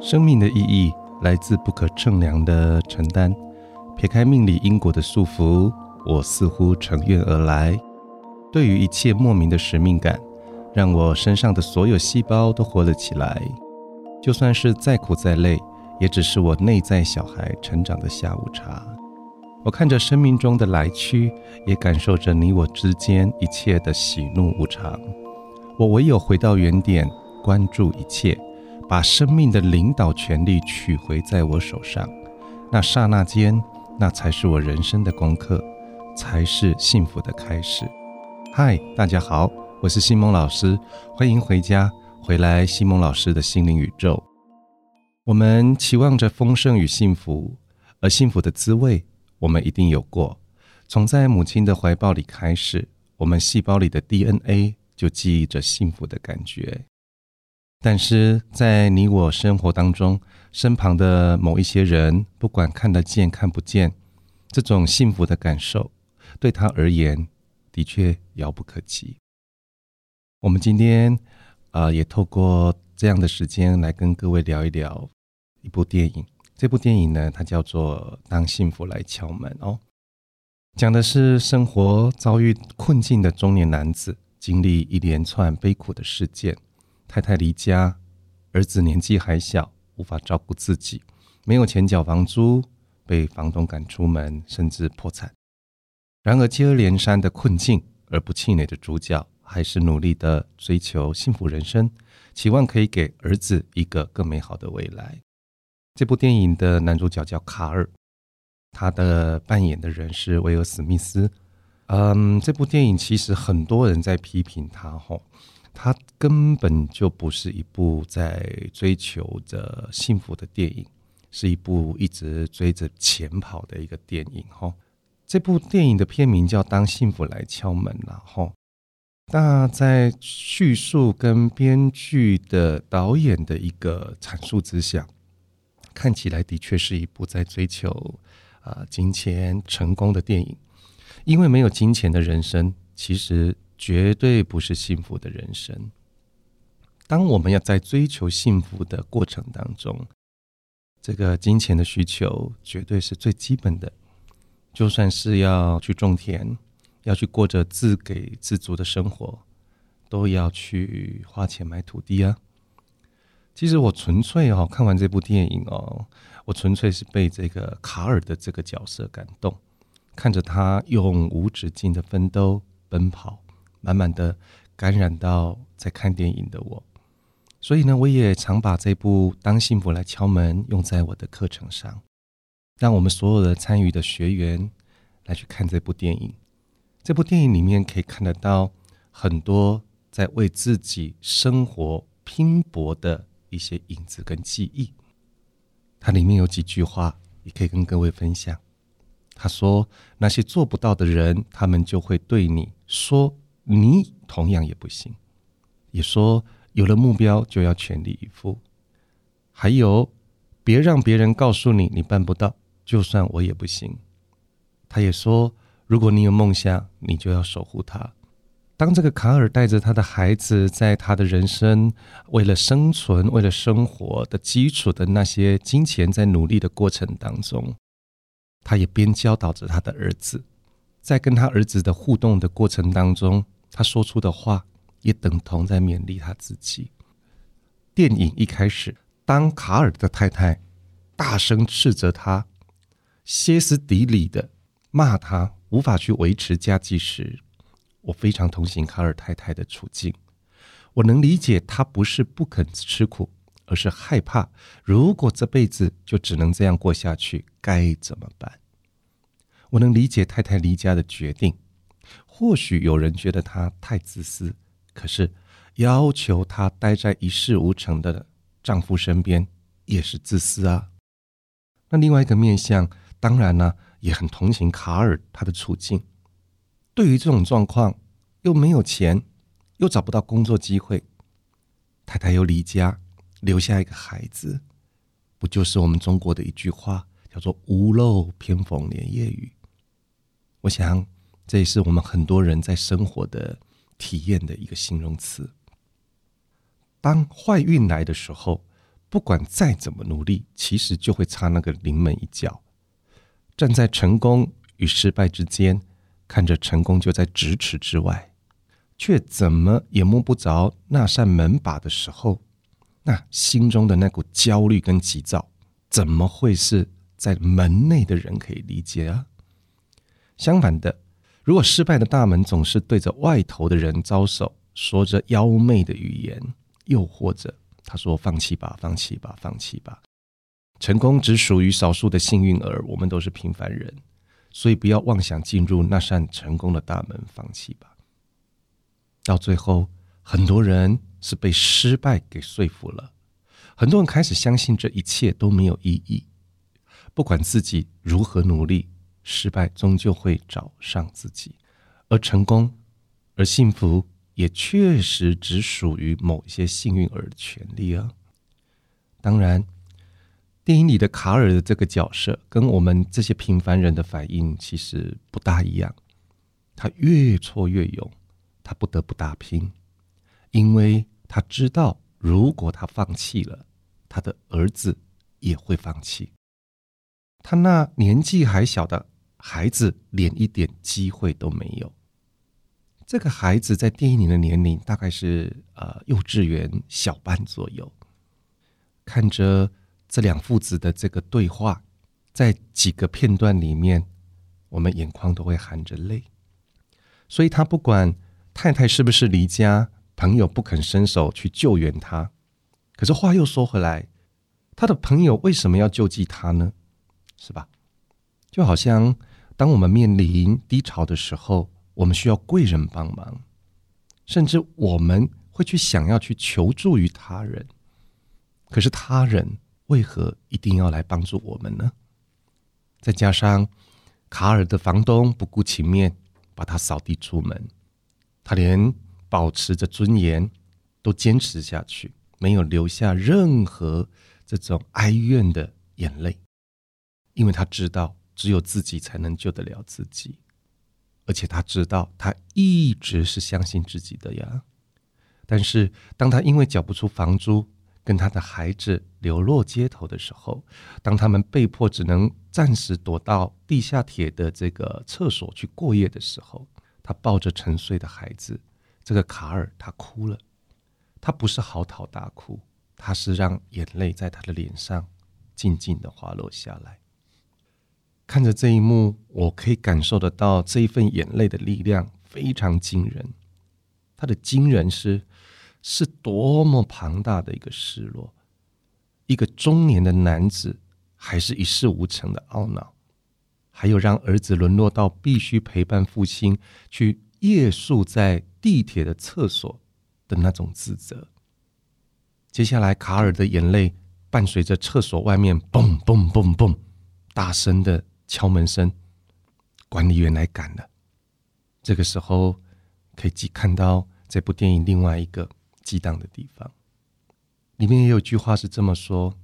生命的意义来自不可称量的承担。撇开命理因果的束缚，我似乎乘愿而来。对于一切莫名的使命感，让我身上的所有细胞都活了起来。就算是再苦再累，也只是我内在小孩成长的下午茶。我看着生命中的来去，也感受着你我之间一切的喜怒无常。我唯有回到原点，关注一切。把生命的领导权力取回在我手上，那刹那间，那才是我人生的功课，才是幸福的开始。嗨，大家好，我是西蒙老师，欢迎回家，回来西蒙老师的心灵宇宙。我们期望着丰盛与幸福，而幸福的滋味，我们一定有过。从在母亲的怀抱里开始，我们细胞里的 DNA 就记忆着幸福的感觉。但是在你我生活当中，身旁的某一些人，不管看得见看不见，这种幸福的感受，对他而言，的确遥不可及。我们今天啊，也透过这样的时间来跟各位聊一聊一部电影。这部电影呢，它叫做《当幸福来敲门》哦，讲的是生活遭遇困境的中年男子，经历一连串悲苦的事件。太太离家，儿子年纪还小，无法照顾自己，没有钱缴房租，被房东赶出门，甚至破产。然而接二连三的困境，而不气馁的主角，还是努力的追求幸福人生，期望可以给儿子一个更美好的未来。这部电影的男主角叫卡尔，他的扮演的人是威尔史密斯。嗯，这部电影其实很多人在批评他，吼。他根本就不是一部在追求着幸福的电影，是一部一直追着钱跑的一个电影。哈，这部电影的片名叫《当幸福来敲门》了。哈，那在叙述跟编剧的导演的一个阐述之下，看起来的确是一部在追求啊金钱成功的电影。因为没有金钱的人生，其实。绝对不是幸福的人生。当我们要在追求幸福的过程当中，这个金钱的需求绝对是最基本的。就算是要去种田，要去过着自给自足的生活，都要去花钱买土地啊。其实我纯粹哦，看完这部电影哦，我纯粹是被这个卡尔的这个角色感动，看着他用无止境的奋斗奔跑。满满的感染到在看电影的我，所以呢，我也常把这部《当幸福来敲门》用在我的课程上，让我们所有的参与的学员来去看这部电影。这部电影里面可以看得到很多在为自己生活拼搏的一些影子跟记忆。它里面有几句话也可以跟各位分享。他说：“那些做不到的人，他们就会对你说。”你同样也不行，也说有了目标就要全力以赴，还有别让别人告诉你你办不到，就算我也不行。他也说，如果你有梦想，你就要守护它。当这个卡尔带着他的孩子，在他的人生为了生存、为了生活的基础的那些金钱在努力的过程当中，他也边教导着他的儿子，在跟他儿子的互动的过程当中。他说出的话也等同在勉励他自己。电影一开始，当卡尔的太太大声斥责他、歇斯底里的骂他无法去维持家计时，我非常同情卡尔太太的处境。我能理解她不是不肯吃苦，而是害怕如果这辈子就只能这样过下去，该怎么办？我能理解太太离家的决定。或许有人觉得她太自私，可是要求她待在一事无成的丈夫身边也是自私啊。那另外一个面相，当然呢也很同情卡尔他的处境。对于这种状况，又没有钱，又找不到工作机会，太太又离家，留下一个孩子，不就是我们中国的一句话，叫做“屋漏偏逢连夜雨”？我想。这也是我们很多人在生活的体验的一个形容词。当坏运来的时候，不管再怎么努力，其实就会差那个临门一脚。站在成功与失败之间，看着成功就在咫尺之外，却怎么也摸不着那扇门把的时候，那心中的那股焦虑跟急躁，怎么会是在门内的人可以理解啊？相反的，如果失败的大门总是对着外头的人招手，说着妖媚的语言，又或者他说：“放弃吧，放弃吧，放弃吧。”成功只属于少数的幸运儿，我们都是平凡人，所以不要妄想进入那扇成功的大门，放弃吧。到最后，很多人是被失败给说服了，很多人开始相信这一切都没有意义，不管自己如何努力，失败终究会找上自己，而成功，而幸福也确实只属于某一些幸运儿的权利啊。当然。电影里的卡尔的这个角色，跟我们这些平凡人的反应其实不大一样。他越挫越勇，他不得不打拼，因为他知道，如果他放弃了，他的儿子也会放弃。他那年纪还小的孩子，连一点机会都没有。这个孩子在电影里的年龄大概是呃幼稚园小班左右，看着。这两父子的这个对话，在几个片段里面，我们眼眶都会含着泪。所以他不管太太是不是离家，朋友不肯伸手去救援他。可是话又说回来，他的朋友为什么要救济他呢？是吧？就好像当我们面临低潮的时候，我们需要贵人帮忙，甚至我们会去想要去求助于他人。可是他人。为何一定要来帮助我们呢？再加上卡尔的房东不顾情面，把他扫地出门，他连保持着尊严都坚持下去，没有留下任何这种哀怨的眼泪，因为他知道只有自己才能救得了自己，而且他知道他一直是相信自己的呀。但是当他因为缴不出房租，跟他的孩子流落街头的时候，当他们被迫只能暂时躲到地下铁的这个厕所去过夜的时候，他抱着沉睡的孩子，这个卡尔他哭了，他不是嚎啕大哭，他是让眼泪在他的脸上静静的滑落下来。看着这一幕，我可以感受得到这一份眼泪的力量非常惊人，他的惊人是。是多么庞大的一个失落！一个中年的男子，还是一事无成的懊恼，还有让儿子沦落到必须陪伴父亲去夜宿在地铁的厕所的那种自责。接下来，卡尔的眼泪伴随着厕所外面“嘣嘣嘣嘣”大声的敲门声，管理员来赶了。这个时候，可以既看到这部电影另外一个。激荡的地方，里面也有句话是这么说：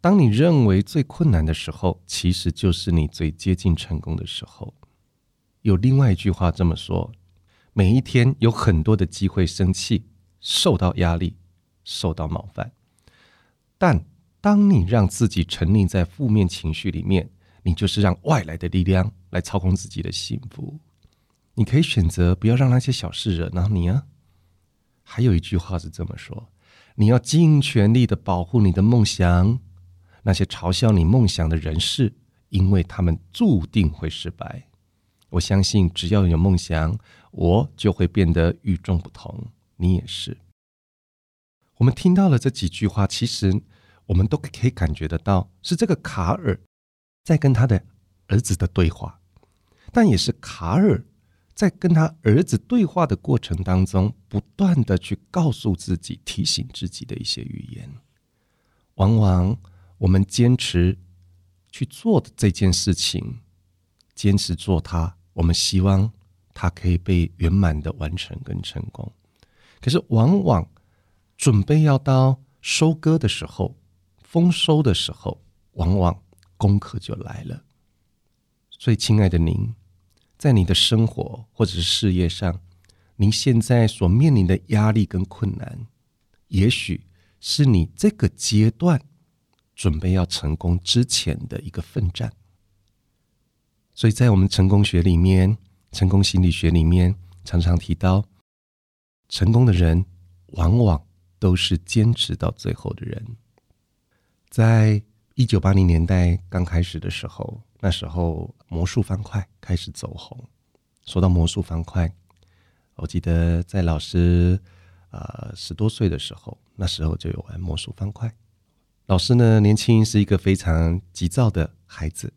当你认为最困难的时候，其实就是你最接近成功的时候。有另外一句话这么说：每一天有很多的机会生气、受到压力、受到冒犯，但当你让自己沉溺在负面情绪里面，你就是让外来的力量来操控自己的幸福。你可以选择不要让那些小事惹恼你啊。还有一句话是这么说：你要尽全力的保护你的梦想。那些嘲笑你梦想的人士，因为他们注定会失败。我相信，只要有梦想，我就会变得与众不同。你也是。我们听到了这几句话，其实我们都可以感觉得到，是这个卡尔在跟他的儿子的对话，但也是卡尔。在跟他儿子对话的过程当中，不断的去告诉自己、提醒自己的一些语言。往往我们坚持去做的这件事情，坚持做它，我们希望它可以被圆满的完成跟成功。可是，往往准备要到收割的时候、丰收的时候，往往功课就来了。所以，亲爱的您。在你的生活或者是事业上，您现在所面临的压力跟困难，也许是你这个阶段准备要成功之前的一个奋战。所以在我们成功学里面，成功心理学里面，常常提到，成功的人往往都是坚持到最后的人。在一九八零年代刚开始的时候，那时候魔术方块开始走红。说到魔术方块，我记得在老师啊十多岁的时候，那时候就有玩魔术方块。老师呢，年轻是一个非常急躁的孩子。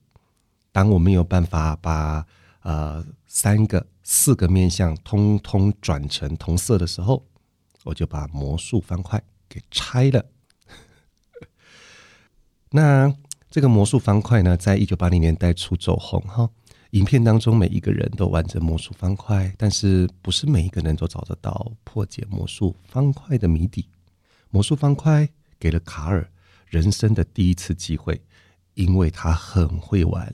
当我没有办法把呃三个、四个面相通通转成同色的时候，我就把魔术方块给拆了。那这个魔术方块呢，在一九八零年代初走红哈。影片当中每一个人都玩着魔术方块，但是不是每一个人都找得到破解魔术方块的谜底。魔术方块给了卡尔人生的第一次机会，因为他很会玩。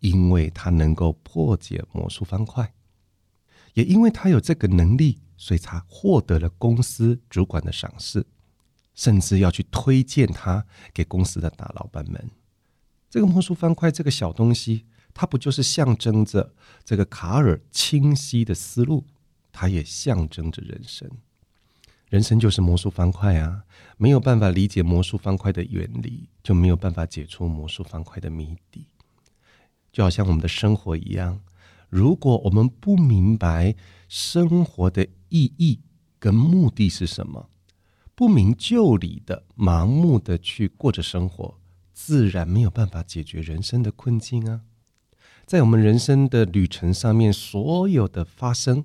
因为他能够破解魔术方块，也因为他有这个能力，所以他获得了公司主管的赏识，甚至要去推荐他给公司的大老板们。这个魔术方块这个小东西，它不就是象征着这个卡尔清晰的思路？它也象征着人生。人生就是魔术方块啊！没有办法理解魔术方块的原理，就没有办法解除魔术方块的谜底。就好像我们的生活一样，如果我们不明白生活的意义跟目的是什么，不明就里的盲目的去过着生活，自然没有办法解决人生的困境啊！在我们人生的旅程上面，所有的发生，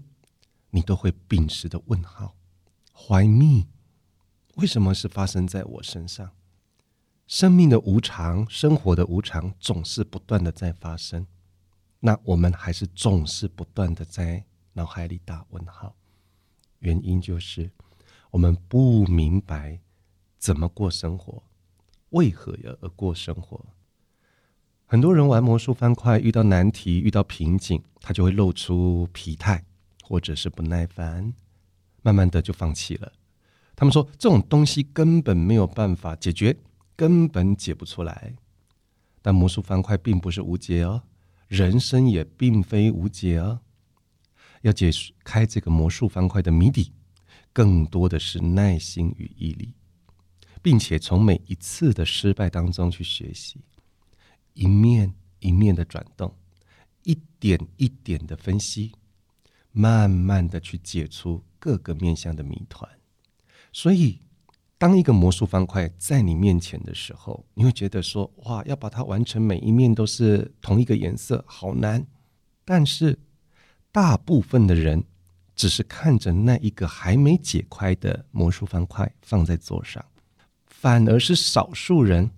你都会秉持的问号：Why me？为什么是发生在我身上？生命的无常，生活的无常，总是不断的在发生。那我们还是总是不断的在脑海里打问号。原因就是我们不明白怎么过生活，为何要而过生活。很多人玩魔术方块，遇到难题、遇到瓶颈，他就会露出疲态，或者是不耐烦，慢慢的就放弃了。他们说这种东西根本没有办法解决。根本解不出来，但魔术方块并不是无解哦，人生也并非无解哦。要解开这个魔术方块的谜底，更多的是耐心与毅力，并且从每一次的失败当中去学习，一面一面的转动，一点一点的分析，慢慢的去解出各个面向的谜团，所以。当一个魔术方块在你面前的时候，你会觉得说：“哇，要把它完成每一面都是同一个颜色，好难。”但是，大部分的人只是看着那一个还没解开的魔术方块放在桌上，反而是少数人，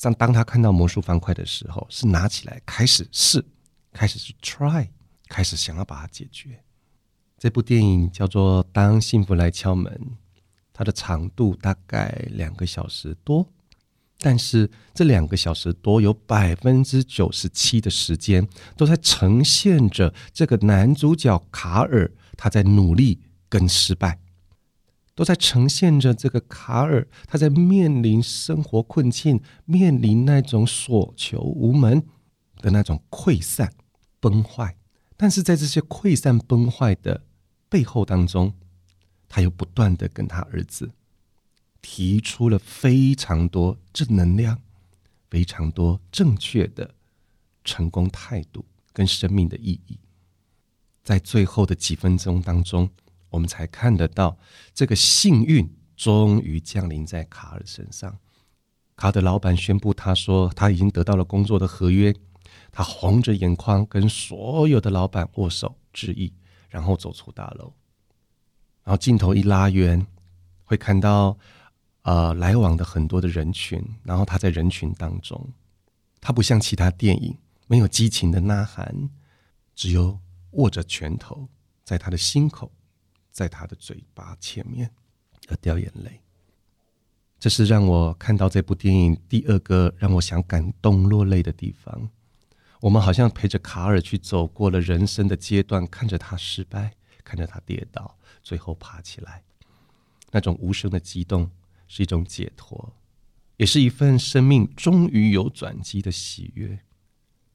当当他看到魔术方块的时候，是拿起来开始试，开始去 try，开始想要把它解决。这部电影叫做《当幸福来敲门》。它的长度大概两个小时多，但是这两个小时多有百分之九十七的时间都在呈现着这个男主角卡尔他在努力跟失败，都在呈现着这个卡尔他在面临生活困境、面临那种所求无门的那种溃散崩坏，但是在这些溃散崩坏的背后当中。他又不断的跟他儿子提出了非常多正能量、非常多正确的成功态度跟生命的意义，在最后的几分钟当中，我们才看得到这个幸运终于降临在卡尔身上。卡的老板宣布，他说他已经得到了工作的合约，他红着眼眶跟所有的老板握手致意，然后走出大楼。然后镜头一拉远，会看到呃来往的很多的人群。然后他在人群当中，他不像其他电影没有激情的呐喊，只有握着拳头，在他的心口，在他的嘴巴前面而掉眼泪。这是让我看到这部电影第二个让我想感动落泪的地方。我们好像陪着卡尔去走过了人生的阶段，看着他失败，看着他跌倒，最后爬起来，那种无声的激动是一种解脱，也是一份生命终于有转机的喜悦。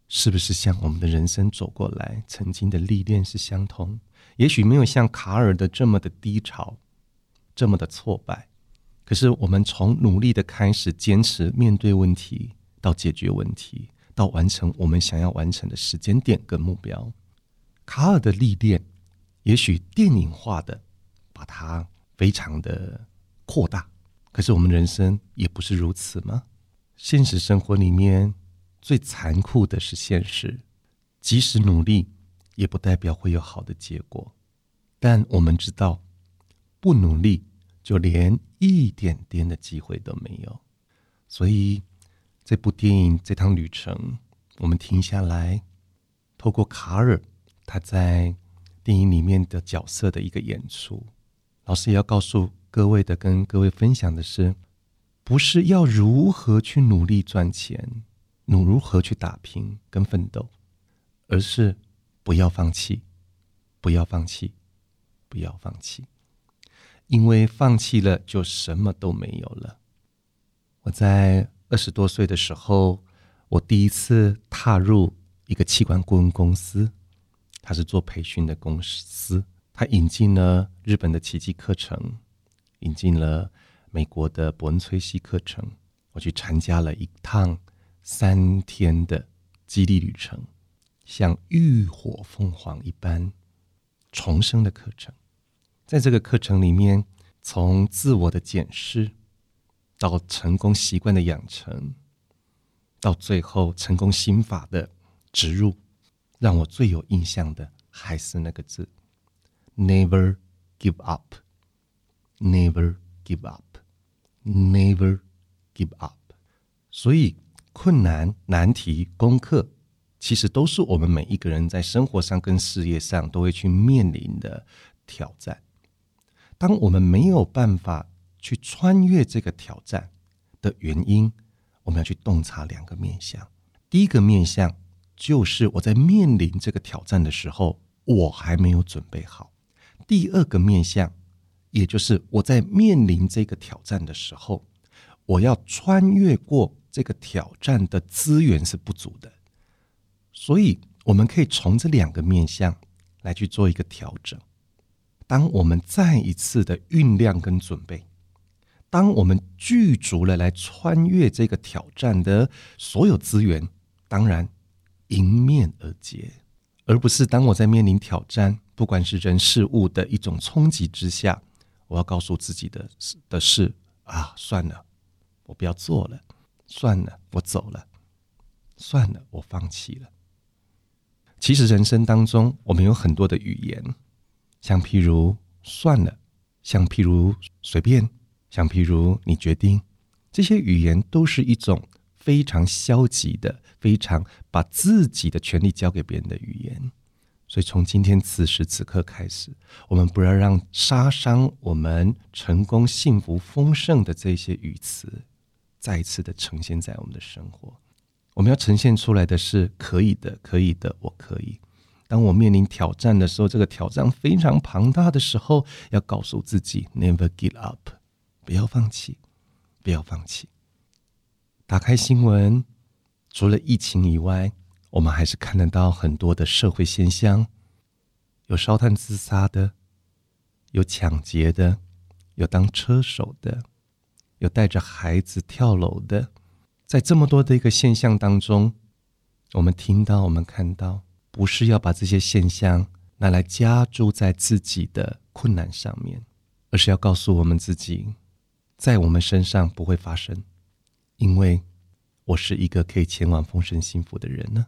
是不是像我们的人生走过来，曾经的历练是相同？也许没有像卡尔的这么的低潮，这么的挫败，可是我们从努力的开始，坚持面对问题，到解决问题。到完成我们想要完成的时间点跟目标，卡尔的历练，也许电影化的把它非常的扩大，可是我们人生也不是如此吗？现实生活里面最残酷的是现实，即使努力，也不代表会有好的结果。但我们知道，不努力就连一点点的机会都没有，所以。这部电影这趟旅程，我们停下来，透过卡尔他在电影里面的角色的一个演出，老师也要告诉各位的，跟各位分享的是，不是要如何去努力赚钱，努如何去打拼跟奋斗，而是不要放弃，不要放弃，不要放弃，因为放弃了就什么都没有了。我在。二十多岁的时候，我第一次踏入一个器官顾问公司，他是做培训的公司，他引进了日本的奇迹课程，引进了美国的伯恩崔西课程，我去参加了一趟三天的激励旅程，像浴火凤凰一般重生的课程，在这个课程里面，从自我的检视。到成功习惯的养成，到最后成功心法的植入，让我最有印象的还是那个字：never give up，never give up，never give up。所以，困难、难题、功课，其实都是我们每一个人在生活上跟事业上都会去面临的挑战。当我们没有办法。去穿越这个挑战的原因，我们要去洞察两个面向。第一个面向就是我在面临这个挑战的时候，我还没有准备好；第二个面向，也就是我在面临这个挑战的时候，我要穿越过这个挑战的资源是不足的。所以，我们可以从这两个面向来去做一个调整。当我们再一次的酝酿跟准备。当我们具足了来穿越这个挑战的所有资源，当然迎面而解，而不是当我在面临挑战，不管是人事物的一种冲击之下，我要告诉自己的的是啊，算了，我不要做了，算了，我走了，算了，我放弃了。其实人生当中，我们有很多的语言，像譬如算了，像譬如随便。像譬如你决定，这些语言都是一种非常消极的、非常把自己的权利交给别人的语言。所以从今天此时此刻开始，我们不要让杀伤我们成功、幸福、丰盛的这些语词再一次的呈现在我们的生活。我们要呈现出来的是可以的，可以的，我可以。当我面临挑战的时候，这个挑战非常庞大的时候，要告诉自己：Never give up。不要放弃，不要放弃。打开新闻，除了疫情以外，我们还是看得到很多的社会现象：有烧炭自杀的，有抢劫的，有当车手的，有带着孩子跳楼的。在这么多的一个现象当中，我们听到，我们看到，不是要把这些现象拿来加注在自己的困难上面，而是要告诉我们自己。在我们身上不会发生，因为我是一个可以前往丰盛幸福的人呢。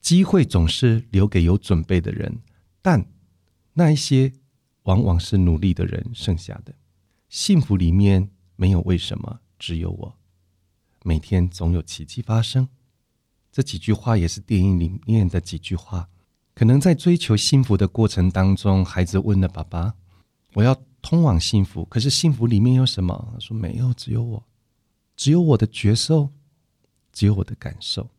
机会总是留给有准备的人，但那一些往往是努力的人剩下的。幸福里面没有为什么，只有我。每天总有奇迹发生。这几句话也是电影里面的几句话。可能在追求幸福的过程当中，孩子问了爸爸：“我要。”通往幸福，可是幸福里面有什么？他说没有，只有我，只有我的觉受，只有我的感受。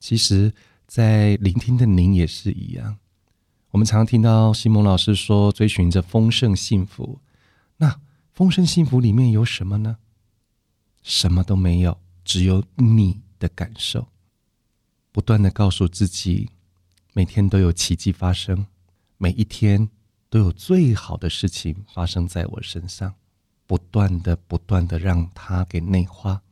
其实，在聆听的您也是一样。我们常听到西蒙老师说，追寻着丰盛幸福。那丰盛幸福里面有什么呢？什么都没有，只有你的感受。不断的告诉自己，每天都有奇迹发生，每一天都有最好的事情发生在我身上。不断的、不断的让它给内化，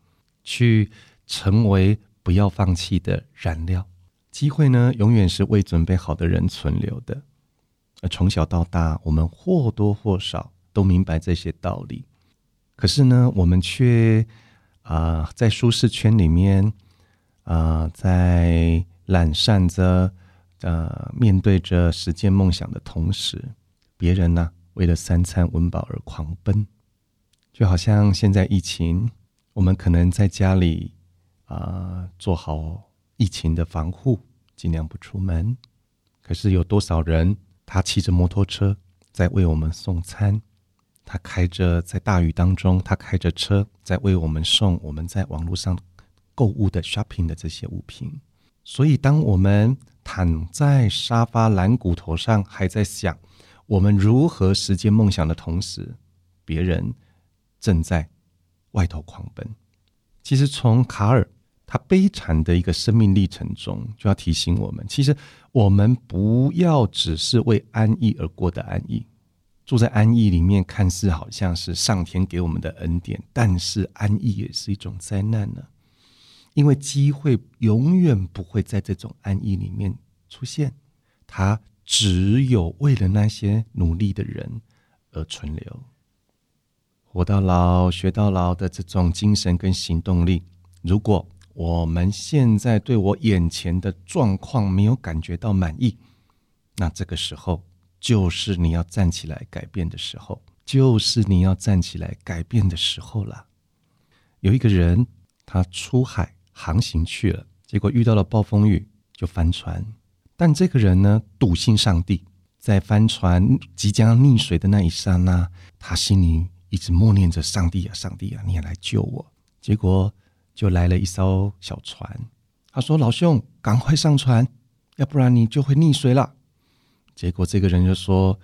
去成为不要放弃的燃料。机会呢，永远是为准备好的人存留的。而从小到大，我们或多或少都明白这些道理，可是呢，我们却啊，在舒适圈里面啊，在懒散着，呃，面对着实践梦想的同时，别人呢，为了三餐温饱而狂奔。就好像现在疫情，我们可能在家里啊做好疫情的防护，尽量不出门。可是有多少人，他骑着摩托车在为我们送餐，他开着在大雨当中，他开着车在为我们送我们在网络上购物的 shopping 的这些物品。所以，当我们躺在沙发蓝骨头上，还在想我们如何实现梦想的同时，别人。正在外头狂奔。其实，从卡尔他悲惨的一个生命历程中，就要提醒我们：其实我们不要只是为安逸而过的安逸。住在安逸里面，看似好像是上天给我们的恩典，但是安逸也是一种灾难呢。因为机会永远不会在这种安逸里面出现，它只有为了那些努力的人而存留。活到老学到老的这种精神跟行动力，如果我们现在对我眼前的状况没有感觉到满意，那这个时候就是你要站起来改变的时候，就是你要站起来改变的时候了。有一个人，他出海航行去了，结果遇到了暴风雨，就翻船。但这个人呢，笃信上帝，在翻船即将溺水的那一刹那，他心里。一直默念着：“上帝啊，上帝啊，你也来救我！”结果就来了一艘小船。他说：“老兄，赶快上船，要不然你就会溺水了。”结果这个人就说：“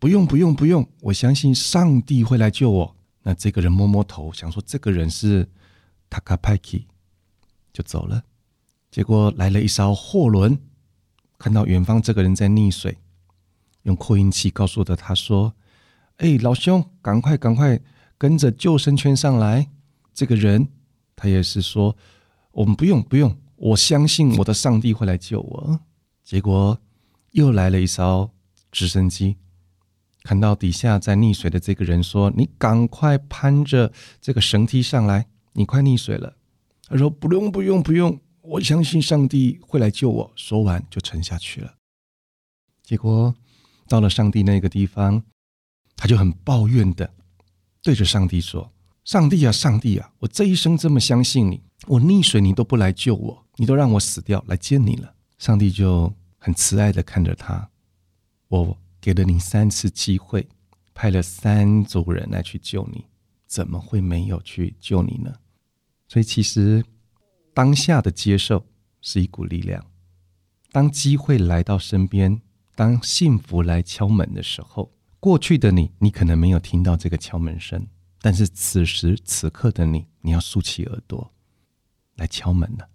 不用，不用，不用，我相信上帝会来救我。”那这个人摸摸头，想说：“这个人是塔卡派基，就走了。”结果来了一艘货轮，看到远方这个人在溺水，用扩音器告诉的他说。哎，老兄，赶快赶快跟着救生圈上来！这个人他也是说，我们不用不用，我相信我的上帝会来救我。结果又来了一艘直升机，看到底下在溺水的这个人说：“你赶快攀着这个绳梯上来，你快溺水了。”他说：“不用不用不用，我相信上帝会来救我。”说完就沉下去了。结果到了上帝那个地方。他就很抱怨的对着上帝说：“上帝啊，上帝啊，我这一生这么相信你，我溺水你都不来救我，你都让我死掉来见你了。”上帝就很慈爱的看着他：“我给了你三次机会，派了三组人来去救你，怎么会没有去救你呢？”所以，其实当下的接受是一股力量。当机会来到身边，当幸福来敲门的时候。过去的你，你可能没有听到这个敲门声，但是此时此刻的你，你要竖起耳朵来敲门了。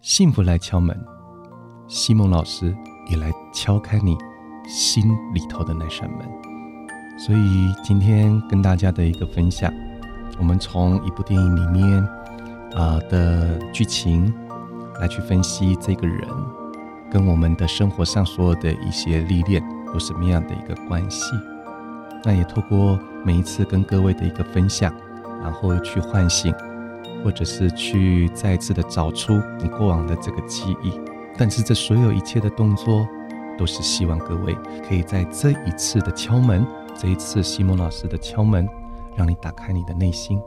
幸福来敲门，西蒙老师也来敲开你心里头的那扇门。所以今天跟大家的一个分享，我们从一部电影里面啊的剧情来去分析这个人跟我们的生活上所有的一些历练有什么样的一个关系。那也透过每一次跟各位的一个分享，然后去唤醒，或者是去再次的找出你过往的这个记忆。但是这所有一切的动作，都是希望各位可以在这一次的敲门，这一次西蒙老师的敲门，让你打开你的内心，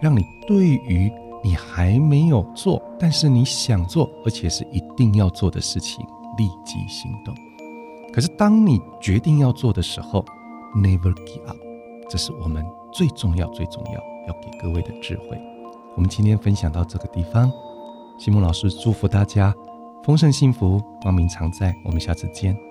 让你对于你还没有做，但是你想做，而且是一定要做的事情，立即行动。可是当你决定要做的时候，Never give up，这是我们最重要、最重要要给各位的智慧。我们今天分享到这个地方，西蒙老师祝福大家丰盛幸福，光明常在。我们下次见。